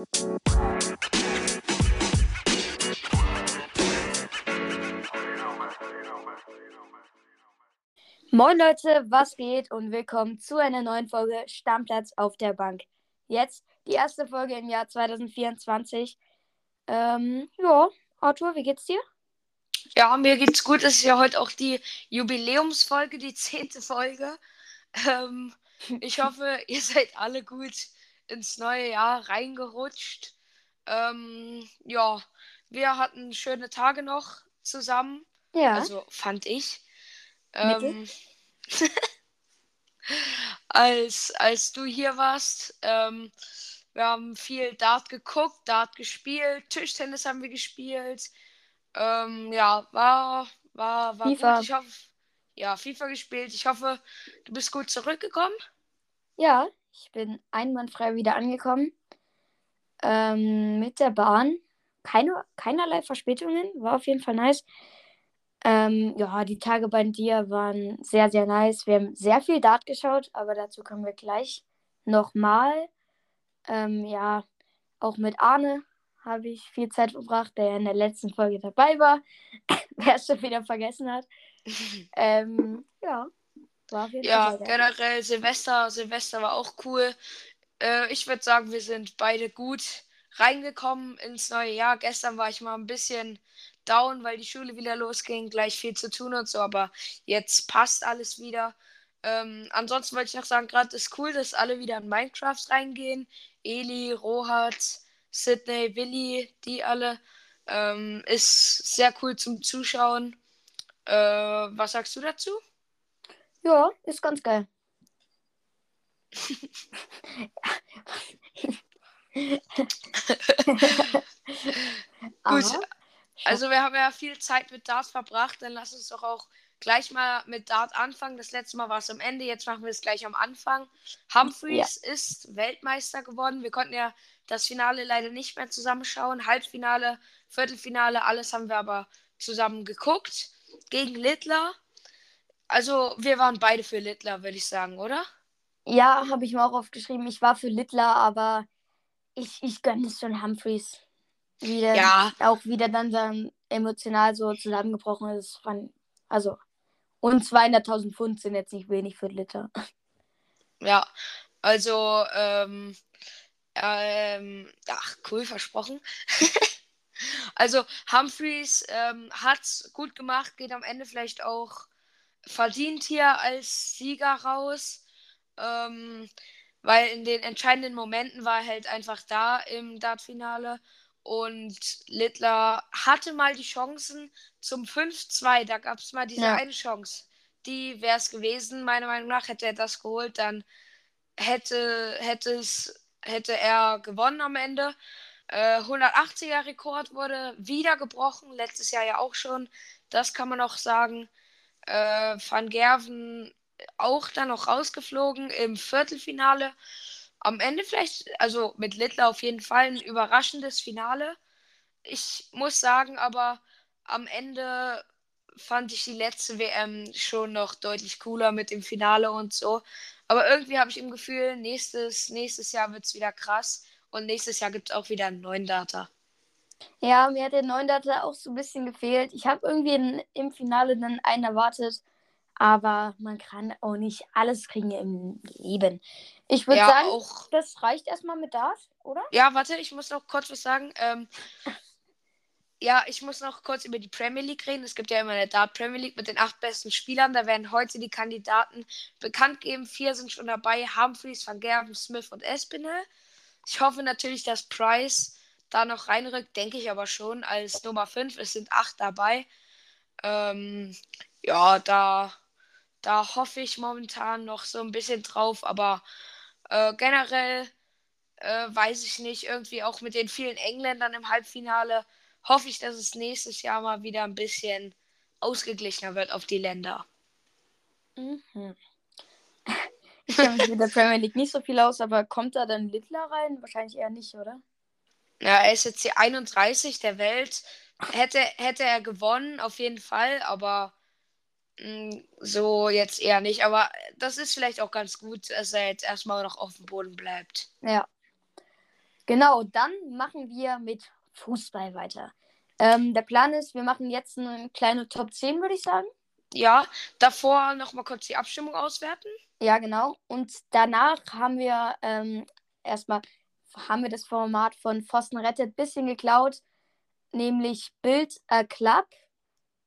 Moin Leute, was geht und willkommen zu einer neuen Folge Stammplatz auf der Bank. Jetzt die erste Folge im Jahr 2024. Ähm, ja, Arthur, wie geht's dir? Ja, mir geht's gut. Es ist ja heute auch die Jubiläumsfolge, die zehnte Folge. Ähm, ich hoffe, ihr seid alle gut ins neue Jahr reingerutscht. Ähm, ja, wir hatten schöne Tage noch zusammen. Ja. Also fand ich. Ähm, als, als du hier warst, ähm, wir haben viel Dart geguckt, Dart gespielt, Tischtennis haben wir gespielt. Ähm, ja, war, war, war FIFA. gut. Ich hoffe, ja, FIFA gespielt. Ich hoffe, du bist gut zurückgekommen. Ja, ich bin einwandfrei wieder angekommen. Ähm, mit der Bahn. Keine, keinerlei Verspätungen. War auf jeden Fall nice. Ähm, ja, die Tage bei dir waren sehr, sehr nice. Wir haben sehr viel Dart geschaut, aber dazu kommen wir gleich nochmal. Ähm, ja, auch mit Arne habe ich viel Zeit verbracht, der in der letzten Folge dabei war. Wer es schon wieder vergessen hat. Ähm, ja, Ja, generell Silvester, Silvester war auch cool. Äh, ich würde sagen, wir sind beide gut reingekommen ins neue Jahr. Gestern war ich mal ein bisschen down, weil die Schule wieder losging, gleich viel zu tun und so, aber jetzt passt alles wieder. Ähm, ansonsten wollte ich noch sagen, gerade ist cool, dass alle wieder in Minecraft reingehen. Eli, Rohat, Sydney, Willi, die alle. Ähm, ist sehr cool zum Zuschauen. Äh, was sagst du dazu? Ja, ist ganz geil. Gut. Also wir haben ja viel Zeit mit Dart verbracht, dann lass uns doch auch gleich mal mit Dart anfangen. Das letzte Mal war es am Ende, jetzt machen wir es gleich am Anfang. Humphreys ist Weltmeister geworden. Wir konnten ja das Finale leider nicht mehr zusammenschauen. Halbfinale, Viertelfinale, alles haben wir aber zusammen geguckt. Gegen Littler. Also wir waren beide für Littler, würde ich sagen, oder? Ja, habe ich mir auch aufgeschrieben. Ich war für Littler, aber ich, ich gönne es schon Humphreys. Wieder, Ja. Auch wieder dann, dann emotional so zusammengebrochen ist. Fand, also, und 200.000 Pfund sind jetzt nicht wenig für Liter. Ja, also, ähm, ähm, ach, cool versprochen. also, Humphreys ähm, hat's gut gemacht, geht am Ende vielleicht auch verdient hier als Sieger raus. Ähm, weil in den entscheidenden Momenten war er halt einfach da im Dart-Finale. Und Littler hatte mal die Chancen zum 5-2. Da gab es mal diese Ja. eine Chance. Die wäre es gewesen, meiner Meinung nach. Hätte er das geholt, dann hätte, hätte, es, hätte er gewonnen am Ende. Äh, 180er Rekord wurde wieder gebrochen, letztes Jahr ja auch schon. Das kann man auch sagen. Äh, Van Gerven auch dann noch rausgeflogen im Viertelfinale. Am Ende vielleicht, also mit Littler auf jeden Fall ein überraschendes Finale. Ich muss sagen, aber am Ende fand ich die letzte WM schon noch deutlich cooler mit dem Finale und so. Aber irgendwie habe ich im Gefühl, nächstes, nächstes Jahr wird es wieder krass. Und nächstes Jahr gibt es auch wieder einen neuen Data. Ja, mir hat der 9 Data auch so ein bisschen gefehlt. Ich habe irgendwie in, im Finale dann einen erwartet. Aber man kann auch nicht alles kriegen im Leben. Ich würde Ja, sagen, auch. das reicht erstmal mit Dart, oder? Ja, warte, ich muss noch kurz was sagen. Ähm, ja, ich muss noch kurz über die Premier League reden. Es gibt ja immer eine Dart Premier League mit den acht besten Spielern. Da werden heute die Kandidaten bekannt geben. Vier sind schon dabei: Humphreys, Van Gerven, Smith und Espinel. Ich hoffe natürlich, dass Price da noch reinrückt, denke ich aber schon als Nummer 5. Es sind acht dabei. Ähm, ja, da, da hoffe ich momentan noch so ein bisschen drauf, aber äh, generell äh, weiß ich nicht, irgendwie auch mit den vielen Engländern im Halbfinale hoffe ich, dass es nächstes Jahr mal wieder ein bisschen ausgeglichener wird auf die Länder. Mhm. Ich kenne mich mit der Premier League nicht so viel aus, aber kommt da dann Littler rein? Wahrscheinlich eher nicht, oder? Ja, er ist jetzt die 31 der Welt. Hätte, hätte er gewonnen, auf jeden Fall, aber mh, so jetzt eher nicht. Aber das ist vielleicht auch ganz gut, dass er jetzt erstmal noch auf dem Boden bleibt. Ja. Genau, dann machen wir mit Fußball weiter. Ähm, der Plan ist, wir machen jetzt eine kleine Top 10, würde ich sagen. Ja, davor nochmal kurz die Abstimmung auswerten. Ja, genau. Und danach haben wir ähm, erstmal haben wir das Format von Pfosten rettet bisschen geklaut, nämlich Bild a Club,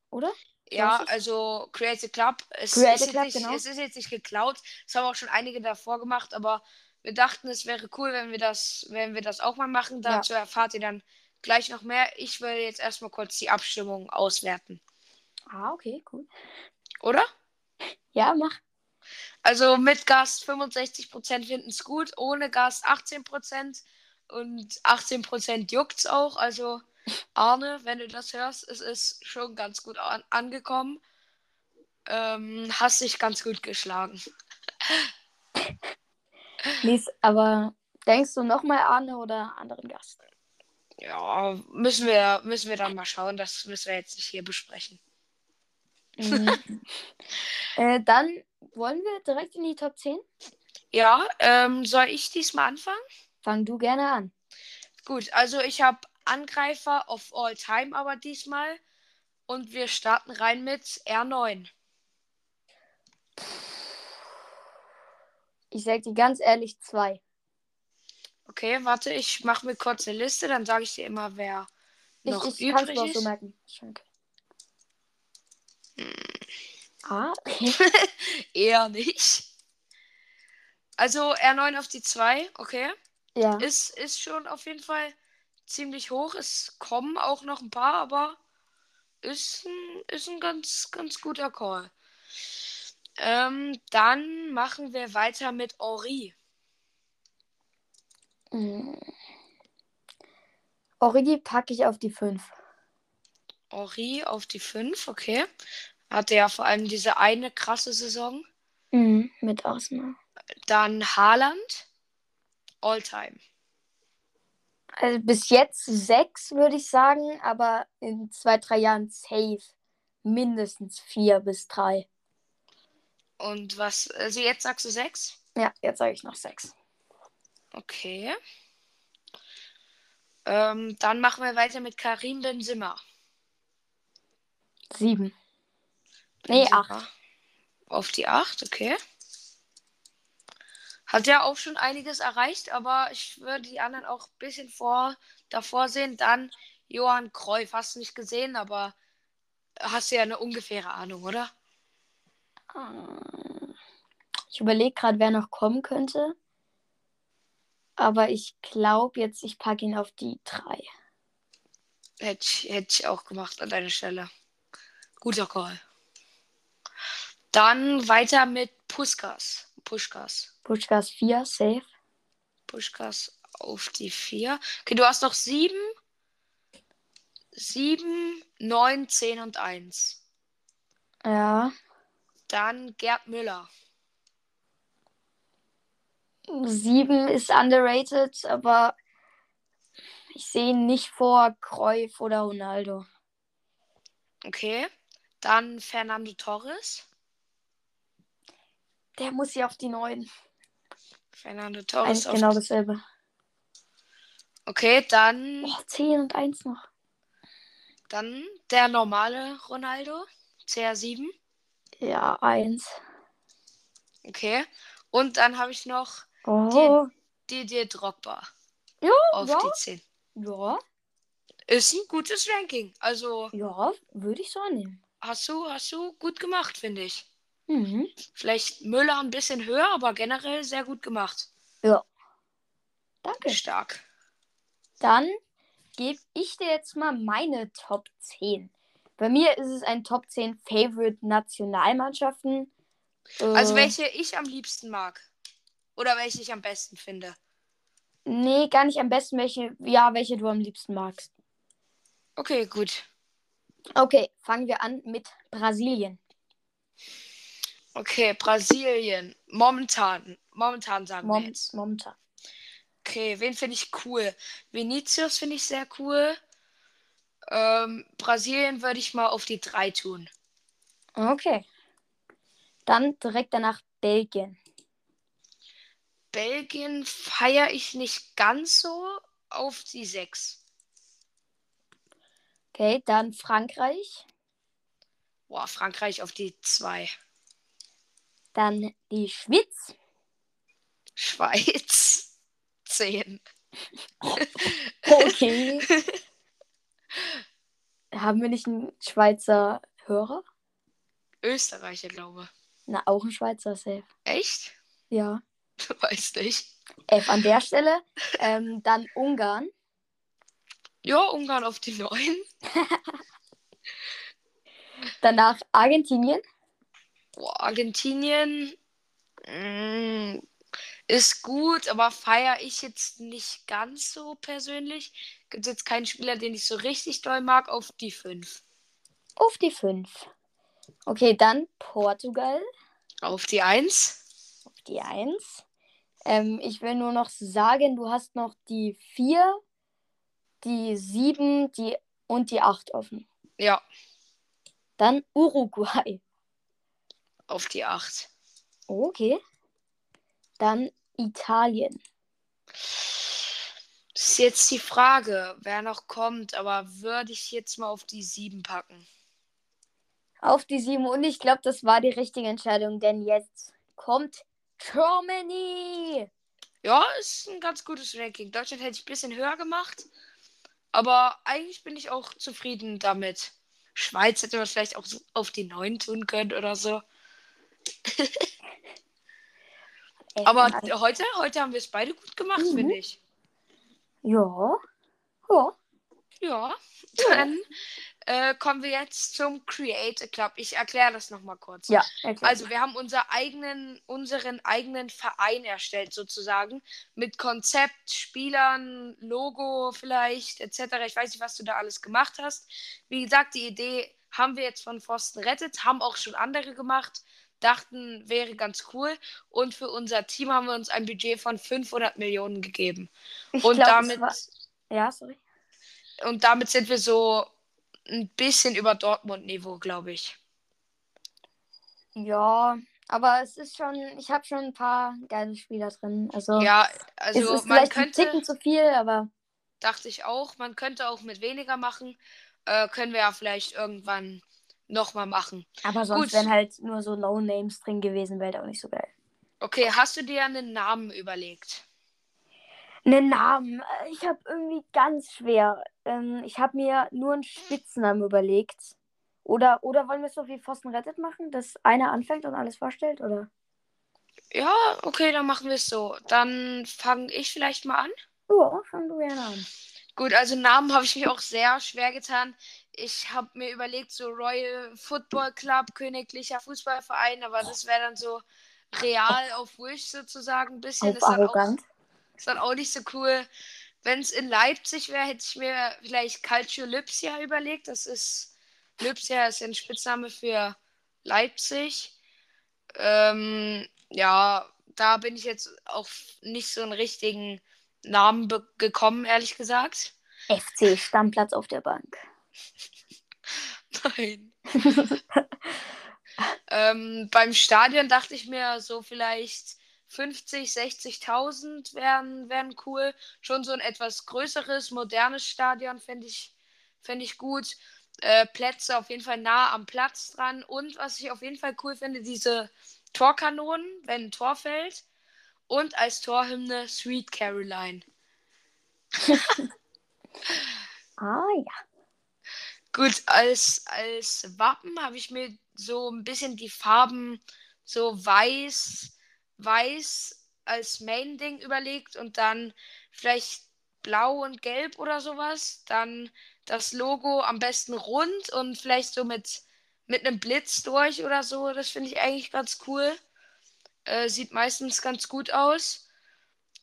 oder? Ja, also Create a Club. Es, Create ist Club, nicht, genau. es ist jetzt nicht geklaut. Das haben auch schon einige davor gemacht, aber wir dachten, es wäre cool, wenn wir das, wenn wir das auch mal machen. Ja. Dazu erfahrt ihr dann gleich noch mehr. Ich will jetzt erstmal kurz die Abstimmung auswerten. Ah, okay, cool. Oder? Ja, mach. Also mit Gast 65% finden es gut, ohne Gast 18% und 18% juckt's auch. Also Arne, wenn du das hörst, es ist schon ganz gut an angekommen. Ähm, hast dich ganz gut geschlagen. Lies, aber denkst du nochmal Arne oder anderen Gast? Ja, müssen wir, müssen wir dann mal schauen. Das müssen wir jetzt nicht hier besprechen. Mhm. äh, dann wollen wir direkt in die Top 10? Ja, ähm, soll ich diesmal anfangen? Fang du gerne an. Gut, also ich habe Angreifer of all time aber diesmal. Und wir starten rein mit R9. Ich sag dir ganz ehrlich zwei. Okay, warte, ich mache mir kurz eine Liste, dann sage ich dir immer, wer Ich, noch ich übrig ist. so merken. Okay. Ah, okay. Eher nicht. Also R9 auf die 2, okay. Ja. Ist, ist schon auf jeden Fall ziemlich hoch. Es kommen auch noch ein paar, aber ist ein, ist ein ganz, ganz guter Call. Ähm, dann machen wir weiter mit Henri. Mm. Origi packe ich auf die 5. Henri auf die 5, okay. Hatte ja vor allem diese eine krasse Saison. Mhm, mit Arsenal. Dann Haaland. All-time. Also bis jetzt 6, würde ich sagen, aber in zwei, drei Jahren safe. Mindestens 4 bis 3. Und was, also jetzt sagst du 6? Ja, jetzt sage ich noch 6. Okay. Ähm, dann machen wir weiter mit Karim Benzema. 7. Nee, Benzema 8. Auf die 8, okay. Hat ja auch schon einiges erreicht, aber ich würde die anderen auch ein bisschen vor, davor sehen. Dann Johann Cruyff. Hast du nicht gesehen, aber hast du ja eine ungefähre Ahnung, oder? Ich überlege gerade, wer noch kommen könnte. Aber ich glaube jetzt, ich packe ihn auf die 3. Hätte ich, hätte ich auch gemacht an deiner Stelle. Guter Call. Dann weiter mit Puskas. Puschkas. Puschkas 4, safe. Puschkas auf die 4. Okay, du hast noch 7. 7, 9, 10 und 1. Ja. Dann Gerd Müller. 7 ist underrated, aber ich sehe ihn nicht vor Cruyff oder Ronaldo. Okay. Dann Fernando Torres. Der muss hier auf die 9. Fernando Torres. Eigentlich Auf genau dasselbe. okay, dann, Oh, 10 und 1 noch. dann der normale Ronaldo. CR7. Ja, 1. Okay. Und dann habe ich noch Oh. Didier Drogba. Ja, Auf ja. die 10. Ja, Ist ein gutes Ranking. Also ja, würde ich so annehmen. Hast du, hast du gut gemacht, finde ich. Mhm. Vielleicht Müller ein bisschen höher, aber generell sehr gut gemacht. Ja. Danke. Stark. Dann gebe ich dir jetzt mal meine Top 10. Bei mir ist es ein Top 10 Favorite Nationalmannschaften. Also Äh, welche ich am liebsten mag. Oder welche ich am besten finde. Nee, gar nicht am besten, welche, ja, welche du am liebsten magst. Okay, gut. Okay, fangen wir an mit Brasilien. Okay, Brasilien. Momentan. Momentan sagen wir Mom jetzt. momentan. Okay, wen finde ich cool? Vinicius finde ich sehr cool. Ähm, Brasilien würde ich mal auf die 3 tun. Okay. Dann direkt danach Belgien. Belgien feiere ich nicht ganz so. auf die 6. Okay, dann Frankreich. Boah, Frankreich auf die 2. Dann die Schweiz. Schweiz 10. Okay. Haben wir nicht einen Schweizer Hörer? Österreicher, glaube Na, auch ein Schweizer Safe. Echt? Ja. Weiß nicht. F an der Stelle. Ähm, dann Ungarn. Ja, Ungarn auf die 9. Danach Argentinien. Boah, Argentinien mm, ist gut, aber feiere ich jetzt nicht ganz so persönlich. Gibt jetzt keinen Spieler, den ich so richtig doll mag, auf die 5. Auf die 5. Okay, dann Portugal. Auf die 1. Auf die 1. Ähm, ich will nur noch sagen, du hast noch die 4, die 7 die, und die 8 offen. Ja, Dann Uruguay. auf die 8. Okay. Dann Italien. Das ist jetzt die Frage, wer noch kommt, aber würde ich jetzt mal auf die 7 packen. Auf die 7 und ich glaube, das war die richtige Entscheidung, denn jetzt kommt Germany. Ja, ist ein ganz gutes Ranking. Deutschland hätte ich ein bisschen höher gemacht, aber eigentlich bin ich auch zufrieden damit. Schweiz hätte man vielleicht auch so auf die 9 tun können oder so. Aber heute, heute haben wir es beide gut gemacht, Mhm. finde ich. Ja. Ja. Ja, dann äh, kommen wir jetzt zum Create a Club. Ich erkläre das nochmal kurz. Ja, erklär. Also wir haben unser eigenen, unseren eigenen Verein erstellt sozusagen mit Konzept, Spielern, Logo vielleicht etc. Ich weiß nicht, was du da alles gemacht hast. Wie gesagt, die Idee haben wir jetzt von Pfosten rettet, haben auch schon andere gemacht, dachten wäre ganz cool und für unser Team haben wir uns ein Budget von 500 Millionen gegeben. ich Und glaub, damit War... Ja, sorry. und damit sind wir so ein bisschen über Dortmund-Niveau, glaube ich. Ja, aber es ist schon, ich habe schon ein paar geile Spieler drin. Also Ja, es also ist man vielleicht ein könnte, Ticken zu viel, aber dachte ich auch, man könnte auch mit weniger machen. Äh, können wir ja vielleicht irgendwann nochmal machen. aber sonst Gut. wären halt nur so Low Names drin gewesen, wäre auch nicht so geil. Okay, hast du dir einen Namen überlegt? Einen Namen, äh, ich habe irgendwie ganz schwer. Ähm, ich habe mir nur einen Spitznamen überlegt. Oder, oder wollen wir es so wie Pfosten rettet machen, dass einer anfängt und alles vorstellt, oder? Ja, okay, dann machen wir es so. Dann fange ich vielleicht mal an. Ja, fang du gerne an. Gut, also Namen habe ich mich auch sehr schwer getan. Ich habe mir überlegt, so Royal Football Club, Königlicher Fußballverein, aber das wäre dann so real auf Wish sozusagen ein bisschen. Auf Ist dann, auch, arrogant. Ist dann auch nicht so cool. Wenn es in Leipzig wäre, hätte ich mir vielleicht Calcio Lipsia überlegt. Das ist, Lipsia ist ein Spitzname für Leipzig. Ähm, ja, da bin ich jetzt auch nicht so einen richtigen Namen gekommen, ehrlich gesagt. FC Stammplatz auf der Bank. Nein. ähm, beim Stadion dachte ich mir so vielleicht 50, 60.000 wären, wären cool. Schon so ein etwas größeres, modernes Stadion fände ich, fänd ich gut. Äh, Plätze auf jeden Fall nah am Platz dran. Und was ich auf jeden Fall cool finde, diese Torkanonen, wenn ein Tor fällt. Und als Torhymne Sweet Caroline. Ah ja. Gut, als, als Wappen habe ich mir so ein bisschen die Farben so weiß, weiß als Main-Ding überlegt und dann vielleicht blau und gelb oder sowas. Dann das Logo am besten rund und vielleicht so mit, mit einem Blitz durch oder so. Das finde ich eigentlich ganz cool. Äh, sieht meistens ganz gut aus.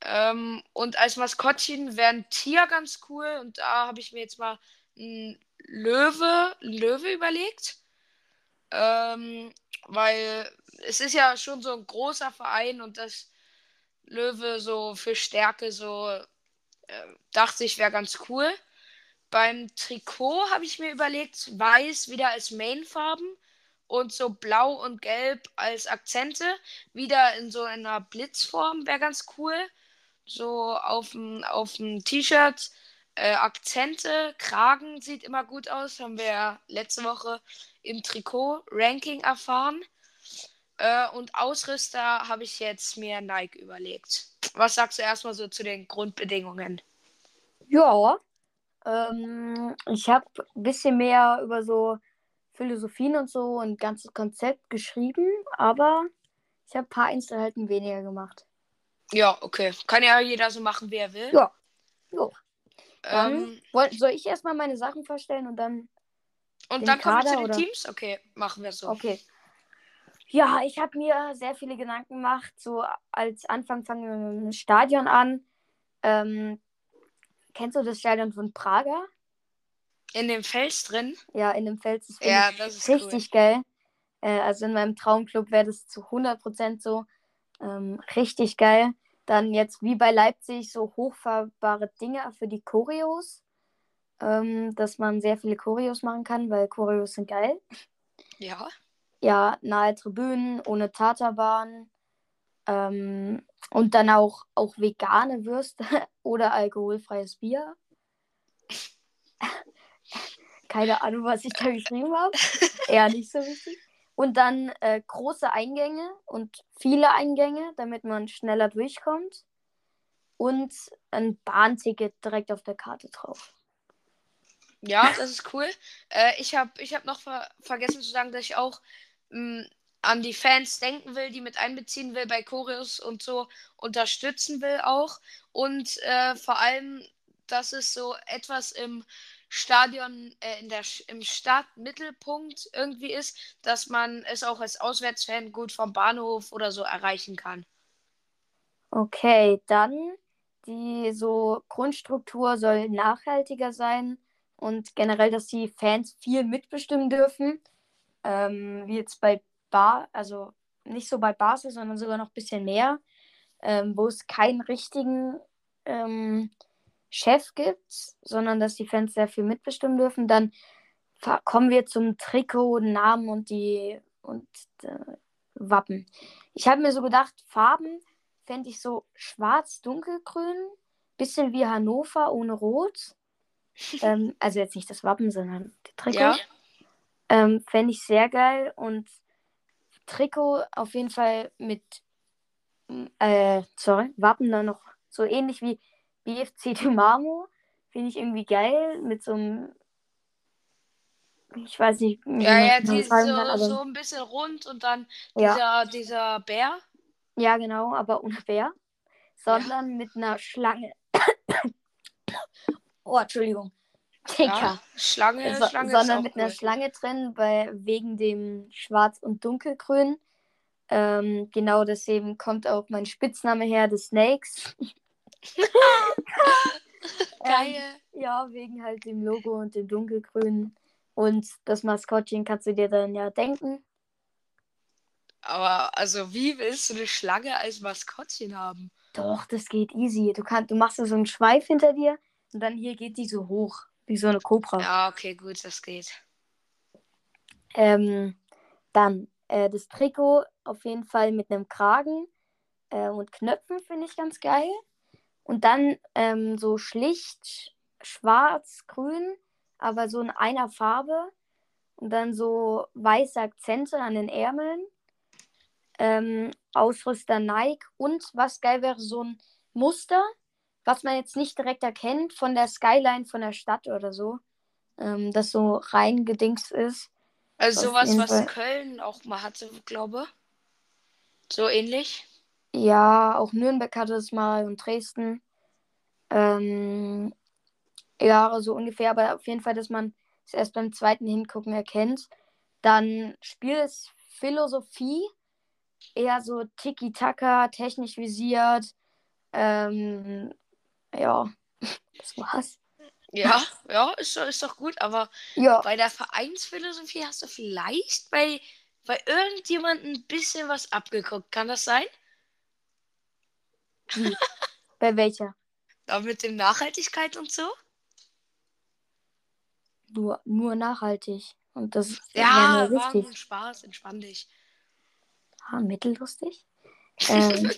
Ähm, und als Maskottchen wäre ein Tier ganz cool. Und da habe ich mir jetzt mal ein Löwe, ein Löwe überlegt. Ähm, weil es ist ja schon so ein großer Verein und das Löwe so für Stärke so äh, dachte ich wäre ganz cool. Beim Trikot habe ich mir überlegt, weiß wieder als Mainfarben und so blau und gelb als Akzente. Wieder in so einer Blitzform wäre ganz cool. so auf dem T-Shirt. Äh, Akzente, Kragen sieht immer gut aus. Haben wir ja letzte Woche im Trikot-Ranking erfahren. Äh, und Ausrüster habe ich jetzt mir Nike überlegt. Was sagst du erstmal so zu den Grundbedingungen? Ja, ähm, ich habe ein bisschen mehr über so Philosophien und so und ganzes Konzept geschrieben, aber ich habe ein paar Einzelheiten weniger gemacht. Ja, okay. Kann ja jeder so machen, wie er will. Ja. Jo. Ähm, soll ich erstmal meine Sachen vorstellen und dann. Und den dann kommen wir zu den oder? Teams. Okay, machen wir so. Okay. Ja, ich habe mir sehr viele Gedanken gemacht. So als Anfang fangen wir mit dem Stadion an. Ähm, kennst du das Stadion von Prager? In dem Fels drin. Ja, in dem Fels. Das Ja, das ist richtig geil. Äh, also in meinem Traumclub wäre das zu 100% so. Ähm, richtig geil. Dann jetzt wie bei Leipzig so hochfahrbare Dinger für die Choreos. Ähm, dass man sehr viele Choreos machen kann, weil Choreos sind geil. Ja. Ja, nahe Tribünen, ohne Taterbahn. Ähm, und dann auch, auch vegane Würste oder alkoholfreies Bier. Keine Ahnung, was ich da geschrieben habe. Eher nicht so wichtig. Und dann äh, große Eingänge und viele Eingänge, damit man schneller durchkommt. Und ein Bahnticket direkt auf der Karte drauf. Ja, das ist cool. Äh, ich habe ich hab noch ver vergessen zu sagen, dass ich auch mh, an die Fans denken will, die mit einbeziehen will bei Choreos und so unterstützen will auch. Und äh, vor allem, dass es so etwas im Stadion, äh, in der, im Stadtmittelpunkt irgendwie ist, dass man es auch als Auswärtsfan gut vom Bahnhof oder so erreichen kann. Okay, dann die so Grundstruktur soll nachhaltiger sein und generell, dass die Fans viel mitbestimmen dürfen. Ähm, wie jetzt bei Bar, also nicht so bei Basel, sondern sogar noch ein bisschen mehr, ähm, wo es keinen richtigen ähm, Chef gibt, sondern dass die Fans sehr viel mitbestimmen dürfen. Dann kommen wir zum Trikot, Namen und die und äh, Wappen. Ich habe mir so gedacht, Farben fände ich so schwarz, dunkelgrün, bisschen wie Hannover ohne Rot. ähm, also jetzt nicht das Wappen, sondern die Trikot. Ja. Ähm, fände ich sehr geil und Trikot auf jeden Fall mit, äh, sorry, Wappen dann noch so ähnlich wie BFC Dynamo. Finde ich irgendwie geil mit so einem, ich weiß nicht, Ja, ja, die, so, kann, so ein bisschen rund und dann ja, dieser, dieser Bär. ja, genau, aber ohne Bär, sondern mit einer Schlange. Oh, Entschuldigung. Digga. Ja, Schlange, So, Schlange auch mit einer. Schlange drin, bei, wegen dem Schwarz- und Dunkelgrün. Ähm, genau deswegen kommt auch mein Spitzname her, des Snakes. Geil. Ähm, ja, wegen halt dem Logo und dem Dunkelgrün. Und das Maskottchen kannst du dir dann ja denken. Aber also, wie willst du eine Schlange als Maskottchen haben? Doch, das geht easy. Du, kannst, du machst so einen Schweif hinter dir und dann hier geht die so hoch, wie so eine Kobra. Ja, okay, gut, das geht. Ähm, dann äh, das Trikot auf jeden Fall mit einem Kragen äh, und Knöpfen finde ich ganz geil. Und dann ähm, so schlicht schwarz-grün, aber so in einer Farbe. Und dann so weiße Akzente an den Ärmeln. Ähm, Ausrüster Nike. Und was geil wäre, so ein Muster, was man jetzt nicht direkt erkennt von der Skyline von der Stadt oder so. Ähm, das so reingedingst ist. Also sowas, was Fall. Köln auch mal hatte, glaube. So ähnlich. Ja, auch Nürnberg hatte es mal und Dresden. Ähm, ja, so ungefähr, aber auf jeden Fall, dass man es erst beim zweiten Hingucken erkennt. Dann Spielphilosophie, eher so Tiki-Taka, technisch visiert. Ähm, ja, das war's. Ja, ja, ist, doch- ist doch gut, aber Ja, bei der Vereinsphilosophie hast du vielleicht bei, bei irgendjemandem ein bisschen was abgeguckt. Kann das sein? bei welcher? Da mit dem Nachhaltigkeit und so? Nur, nur nachhaltig. Und das ist mir Ja, nur war nur Spaß, entspann dich. Ah, mittellustig. ähm,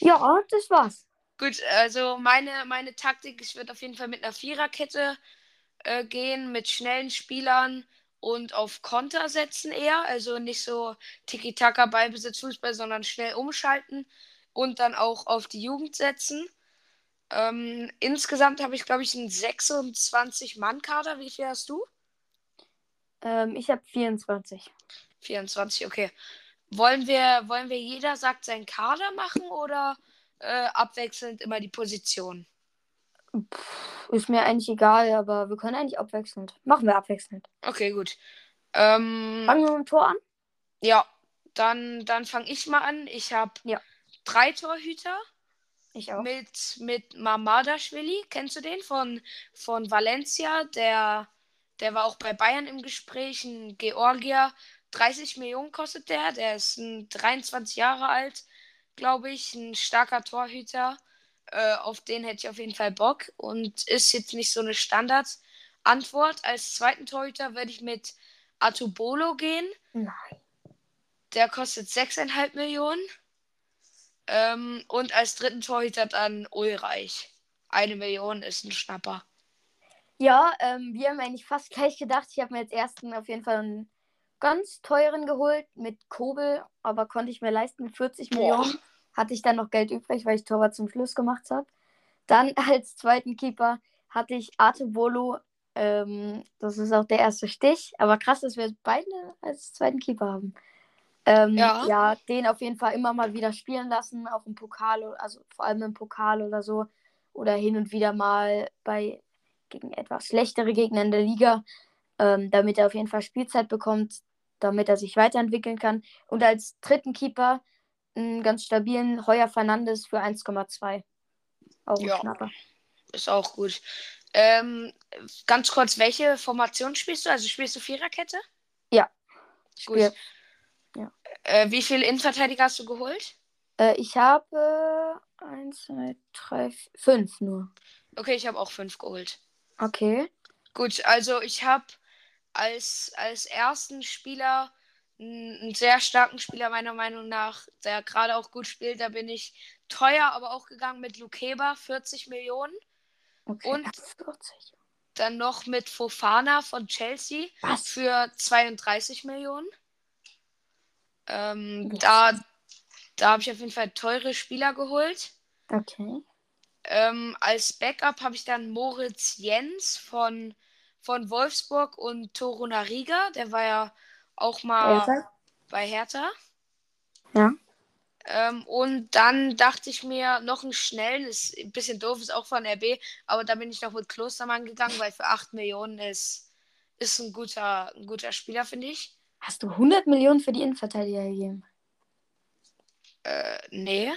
Ja, das war's. Gut, also meine, meine Taktik, ich würde auf jeden Fall mit einer Viererkette äh, gehen, mit schnellen Spielern und auf Konter setzen eher. Also nicht so Tiki-Taka, Ballbesitz, Fußball, sondern schnell umschalten und dann auch auf die Jugend setzen. Ähm, insgesamt habe ich, glaube ich, einen 26-Mann-Kader. Wie viel hast du? Ähm, ich habe 24. 24, okay. Wollen wir, wollen wir jeder sagt seinen Kader machen oder äh, abwechselnd immer die Position? Pff, ist mir eigentlich egal, aber wir können eigentlich abwechselnd. Machen wir abwechselnd. Okay, gut. Ähm, Fangen wir mit dem Tor an? ja, dann, dann fange ich mal an. Ich habe Ja. drei Torhüter Ich auch. mit, mit Mamadashvili. Kennst du den von, von Valencia? Der, der war auch bei Bayern im Gespräch. Ein Georgier. 30 Millionen kostet der. Der ist ein 23 Jahre alt, glaube ich. Ein starker Torhüter. Äh, auf den hätte ich auf jeden Fall Bock. Und ist jetzt nicht so eine Standardantwort. Als zweiten Torhüter würde ich mit Atubolo gehen. Nein. Der kostet 6,5 Millionen. Ähm, und als dritten Torhüter dann Ulreich. Eine Million ist ein Schnapper. Ja, ähm, wir haben eigentlich fast gleich gedacht. Ich habe mir als ersten auf jeden Fall einen ganz teuren geholt mit Kobel, aber konnte ich mir leisten. 40 Boah. Millionen hatte ich dann noch Geld übrig, weil ich Torwart zum Schluss gemacht habe. Dann als zweiten Keeper hatte ich Arte Bolo. Ähm, das ist auch der erste Stich. Aber krass, dass wir beide als zweiten Keeper haben. Ähm, Ja. ja, den auf jeden Fall immer mal wieder spielen lassen, auch im Pokal, also vor allem im Pokal oder so. Oder hin und wieder mal bei gegen etwas schlechtere Gegner in der Liga, ähm, damit er auf jeden Fall Spielzeit bekommt, damit er sich weiterentwickeln kann. Und als dritten Keeper einen ganz stabilen Heuer Fernandes für 1,2. Auch ein Ja. Schnapper. Ist auch gut. Ähm, ganz kurz, welche Formation spielst du? Also spielst du Viererkette? Ja. Gut. Spiel- Äh, wie viele Innenverteidiger hast du geholt? Äh, ich habe äh, 1, 2, 3, 5 nur. Okay, ich habe auch fünf geholt. Okay. Gut, also ich habe als, als ersten Spieler einen sehr starken Spieler meiner Meinung nach, der gerade auch gut spielt. Da bin ich teuer, aber auch gegangen mit Lukeba, 40 Millionen. okay. Und? 40. Dann noch mit Fofana von Chelsea Was? für 32 Millionen. Ähm, Was? da da habe ich auf jeden Fall teure Spieler geholt. Okay. Ähm, als Backup habe ich dann Moritz Jens von, von Wolfsburg und Torunariga. Der war ja auch mal Hertha? bei Hertha. Ja. Ähm, und dann dachte ich mir, noch einen schnellen, ist ein bisschen doof, ist auch von RB, aber da bin ich noch mit Klostermann gegangen, weil für 8 Millionen ist, ist ein guter, ein guter Spieler, finde ich. Hast du 100 Millionen für die Innenverteidiger gegeben? Äh, nee.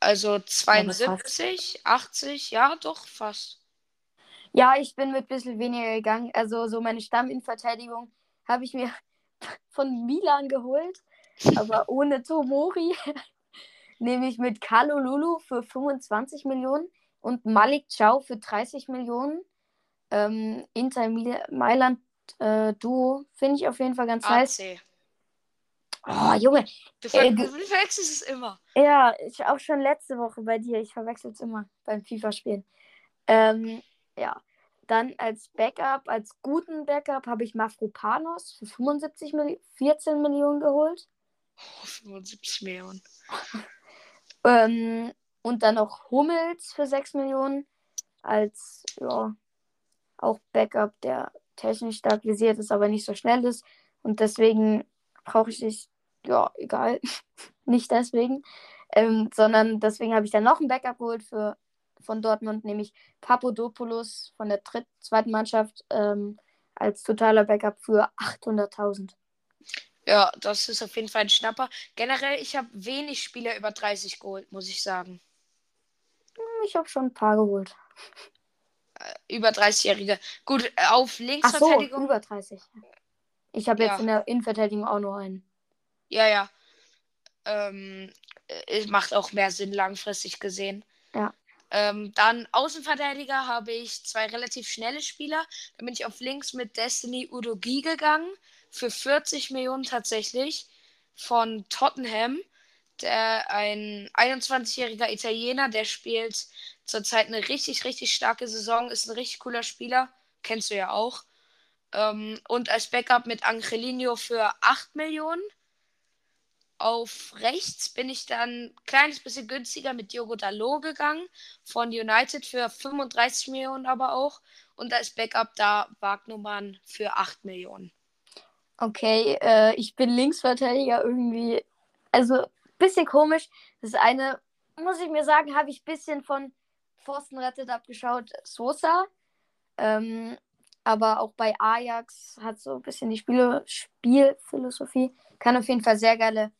Also 72, 80, ja, doch, fast. Ja, ich bin mit ein bisschen weniger gegangen. Also so meine Stamminverteidigung habe ich mir von Milan geholt, aber ohne Tomori. Nämlich mit Carlo Lulu für 25 Millionen und Malik Chow für 30 Millionen. Ähm, Inter Mailand äh, Duo finde ich auf jeden Fall ganz nice. AC. Oh, Junge. Du, Äh, ver ge- du verwechselst es immer. Ja, ich auch schon letzte Woche bei dir. Ich verwechsel es immer beim FIFA-Spielen. Ähm, ja. Dann als Backup, als guten Backup habe ich Mafropanos für 75 Milli 14 Millionen geholt. Oh, 75 Millionen. Ähm, und dann noch Hummels für 6 Millionen als ja, auch Backup, der technisch stark visiert ist, aber nicht so schnell ist. Und deswegen brauche ich dich, ja, egal. nicht deswegen. Ähm, sondern deswegen habe ich dann noch ein Backup geholt für, von Dortmund, nämlich Papadopoulos von der dritt, zweiten Mannschaft ähm, als totaler Backup für 800.000. Ja, das ist auf jeden Fall ein Schnapper. Generell, ich habe wenig Spieler über 30 geholt, muss ich sagen. Hm, Ich habe schon ein paar geholt. Über 30-Jährige. Gut, äh, auf Ach so, Linksverteidigung. über 30. Ich habe jetzt Ja. in der Innenverteidigung auch nur einen. Ja, ja. Ähm, äh, macht auch mehr Sinn langfristig gesehen. Ähm, dann Außenverteidiger habe ich zwei relativ schnelle Spieler. Da bin ich auf links mit Destiny Udogi gegangen. Für 40 Millionen tatsächlich. Von Tottenham. der ein 21-jähriger Italiener, der spielt zurzeit eine richtig, richtig starke Saison, ist ein richtig cooler Spieler. Kennst du ja auch. Ähm, und als Backup mit Angelino für 8 Millionen. Auf rechts bin ich dann ein kleines bisschen günstiger mit Diogo Dalot gegangen von United für 35 Millionen aber auch. Und als Backup da Wagnumann für 8 Millionen. Okay, äh, ich bin Linksverteidiger irgendwie. Also, bisschen komisch. Das eine, muss ich mir sagen, habe ich ein bisschen von Pfosten rettet abgeschaut. Sosa. Ähm, aber auch bei Ajax hat so ein bisschen die Spiele Spielphilosophie. Kann auf jeden Fall sehr geile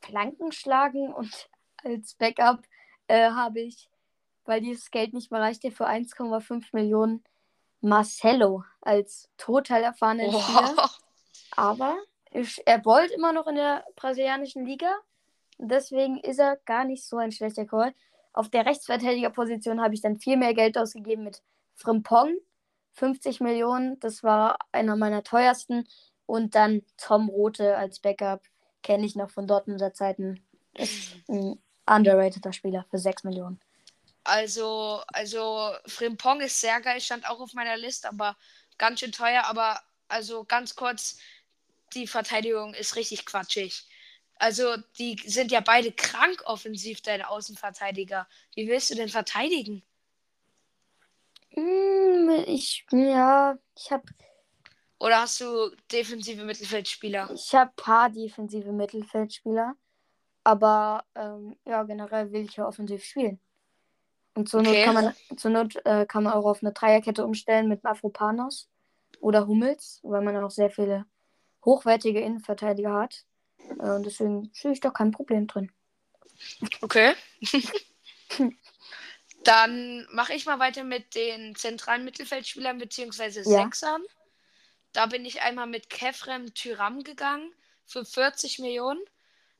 Flanken schlagen und als Backup äh, habe ich, weil dieses Geld nicht mehr reichte, für 1,5 Millionen Marcelo als total erfahrenen oh. Spieler. Aber ich, er wollte immer noch in der brasilianischen Liga. Deswegen ist er gar nicht so ein schlechter Call. Auf der Rechtsverteidigerposition habe ich dann viel mehr Geld ausgegeben mit Frimpong. 50 Millionen, das war einer meiner teuersten. Und dann Tom Rote als Backup kenne ich noch von Dortmunder Zeiten. Ist ein underrateder Spieler für 6 Millionen. Also, also Frimpong ist sehr geil, stand auch auf meiner Liste, aber ganz schön teuer. Aber also ganz kurz, die Verteidigung ist richtig quatschig. Also, die sind ja beide krank offensiv, deine Außenverteidiger. Wie willst du denn verteidigen? Hm, ich, ja, ich habe oder hast du defensive Mittelfeldspieler? Ich habe ein paar defensive Mittelfeldspieler. Aber ähm, ja, generell will ich ja offensiv spielen. Und zur okay. Not kann man, zur Not, äh, kann man auch auf eine Dreierkette umstellen mit Afropanos oder Hummels, weil man auch sehr viele hochwertige Innenverteidiger hat. Äh, und deswegen sehe ich da kein Problem drin. Okay. Dann mache ich mal weiter mit den zentralen Mittelfeldspielern bzw. Ja. Sechsern. Da bin ich einmal mit Kefrem Tyram gegangen für 40 Millionen.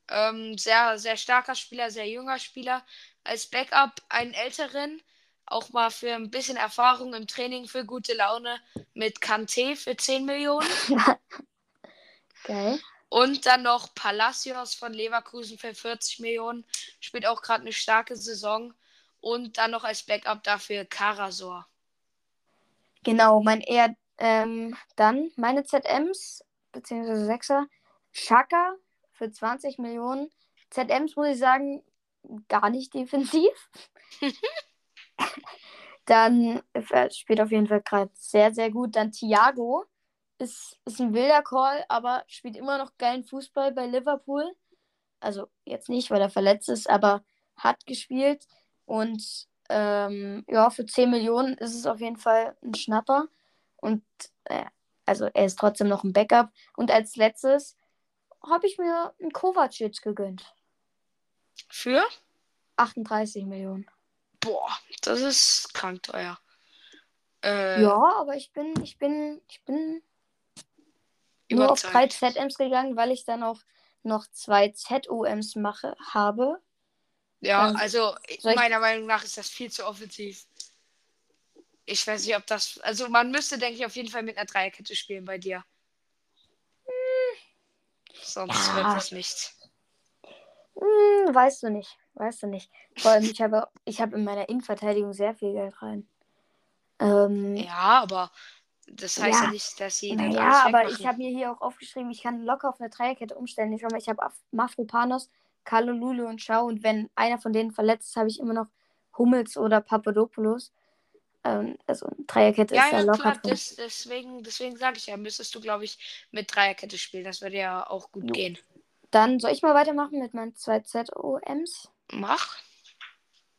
Ähm, sehr, sehr starker Spieler, sehr junger Spieler. Als Backup einen älteren, auch mal für ein bisschen Erfahrung im Training, für gute Laune mit Kante für 10 Millionen. Geil. Und dann noch Palacios von Leverkusen für 40 Millionen. Spielt auch gerade eine starke Saison. Und dann noch als Backup dafür Karasor. Genau, mein eher ähm, dann meine ZMs, beziehungsweise Sechser, Shaka für 20 Millionen. ZMs muss ich sagen, gar nicht defensiv. dann spielt auf jeden Fall gerade sehr, sehr gut. Dann Thiago ist, ist ein wilder Call, aber spielt immer noch geilen Fußball bei Liverpool. Also jetzt nicht, weil er verletzt ist, aber hat gespielt. Und ähm, ja, für 10 Millionen ist es auf jeden Fall ein Schnapper. Und äh, also er ist trotzdem noch ein Backup. Und als letztes habe ich mir einen Kovacic gegönnt. Für? 38 Millionen. Boah, das ist krank teuer. Äh, ja, aber ich bin, ich bin, ich bin nur auf drei ZMs gegangen, weil ich dann auch noch zwei ZOMs mache, habe. Ja, also meiner Meinung nach ist das viel zu offensiv. Ich weiß nicht, ob das. Also man müsste, denke ich, auf jeden Fall mit einer Dreierkette spielen bei dir. Hm. Sonst ja. wird es nichts. Hm, weißt du nicht. Weißt du nicht. Vor allem, ich habe, ich habe in meiner Innenverteidigung sehr viel Geld rein. Ähm, ja, aber das heißt ja, ja nicht, dass sie. Ja, aber ich habe mir hier auch aufgeschrieben, ich kann locker auf eine Dreierkette umstellen. Ich, ich habe Mafropanos, Carlo Lulu und Schau und wenn einer von denen verletzt ist, habe ich immer noch Hummels oder Papadopoulos. Ähm, also Dreierkette ja, ist ja, ja locker. Klar, das, deswegen deswegen sage ich ja, müsstest du, glaube ich, mit Dreierkette spielen. Das würde ja auch gut jo. gehen. Dann soll ich mal weitermachen mit meinen zwei ZOMs? Mach.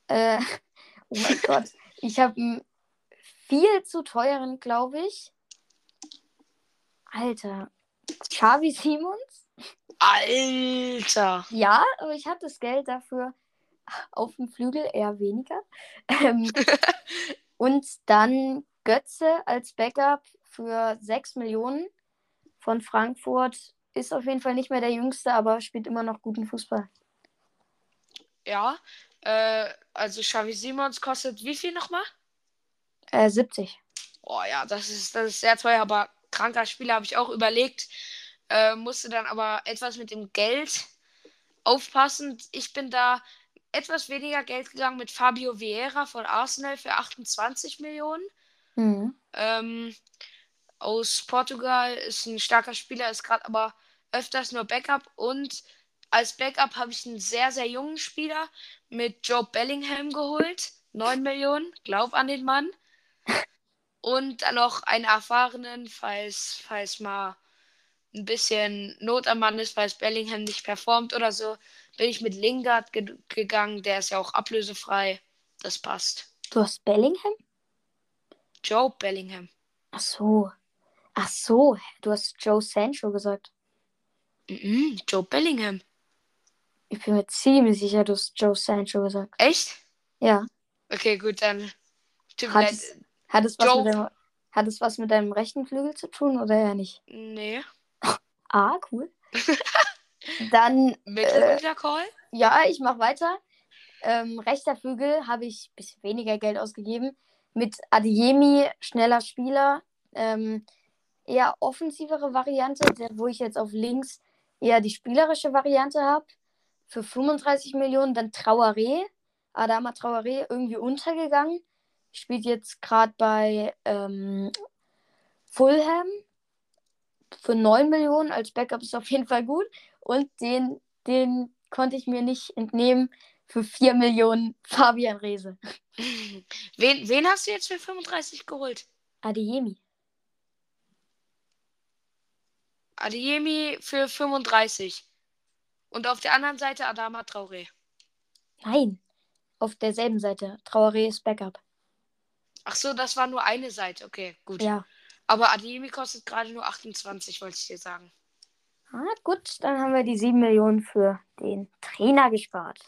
Äh, oh mein Gott. Ich habe einen viel zu teuren, glaube ich. Alter. Xavi Simons? Alter. Ja, aber ich habe das Geld dafür auf dem Flügel eher weniger. Ähm, Und dann Götze als Backup für 6 Millionen von Frankfurt. Ist auf jeden Fall nicht mehr der Jüngste, aber spielt immer noch guten Fußball. Ja, äh, also Xavi Simons kostet wie viel nochmal? Äh, 70. Oh ja, das ist, das ist sehr teuer, aber kranker Spieler habe ich auch überlegt. Äh, musste dann aber etwas mit dem Geld aufpassen. Ich bin da etwas weniger Geld gegangen mit Fabio Vieira von Arsenal für 28 Millionen. Mhm. Ähm, aus Portugal ist ein starker Spieler, ist gerade aber öfters nur Backup und als Backup habe ich einen sehr, sehr jungen Spieler mit Joe Bellingham geholt. 9 Millionen, glaub an den Mann. Und dann noch einen erfahrenen, falls, falls mal ein bisschen Not am Mann ist, falls Bellingham nicht performt oder so, bin ich mit Lingard ge gegangen. Der ist ja auch ablösefrei. Das passt. Du hast Bellingham? Joe Bellingham. Ach so. Ach so, du hast Joe Sancho gesagt. Mhm, Joe Bellingham. Ich bin mir ziemlich sicher, du hast Joe Sancho gesagt. Echt? Ja. Okay, gut, dann. Hat es, hat, es was Joe- mit deinem, hat es was mit deinem rechten Flügel zu tun oder ja nicht? Nee. Ah, cool. Dann, Mitteluntercall? ja, ich mach weiter. Ähm, rechter Flügel habe ich ein bisschen weniger Geld ausgegeben. Mit Adeyemi, schneller Spieler. Ähm, eher offensivere Variante, wo ich jetzt auf links eher die spielerische Variante habe. Für 35 Millionen dann Traoré. Adama Traoré irgendwie untergegangen. Spielt jetzt gerade bei ähm, Fulham. Für 9 Millionen als Backup ist auf jeden Fall gut. Und den, den konnte ich mir nicht entnehmen. Für 4 Millionen Fabian Rehse. wen, wen hast du jetzt für 35 geholt? Adeyemi. Adeyemi für 35. Und auf der anderen Seite Adama Traoré. Nein. Auf derselben Seite. Traoré ist Backup. Ach so, das war nur eine Seite. Okay, gut. Ja. Aber Adeyemi kostet gerade nur 28, wollte ich dir sagen. Ah, gut, dann haben wir die 7 Millionen für den Trainer gespart.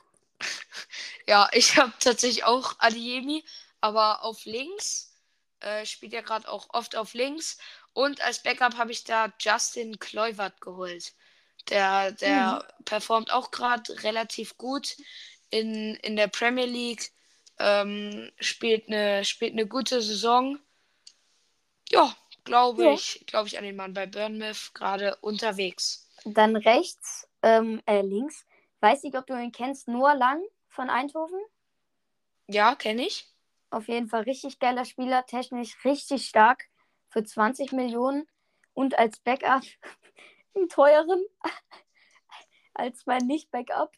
Ja, ich habe tatsächlich auch Adeyemi, aber auf links. Äh, spielt ja gerade auch oft auf links. Und als Backup habe ich da Justin Kluivert geholt. Der, der performt auch gerade relativ gut in, in der Premier League. Ähm, spielt, eine, spielt eine gute Saison. Ja, glaube Ja. ich, glaube ich an den Mann bei Bournemouth gerade unterwegs. Dann rechts, ähm, äh, links. Weiß nicht, ob du ihn kennst. Noah Lang von Eindhoven. Ja, kenne ich. Auf jeden Fall richtig geiler Spieler, technisch richtig stark für 20 Millionen und als Backup einen teuren als mein Nicht-Backup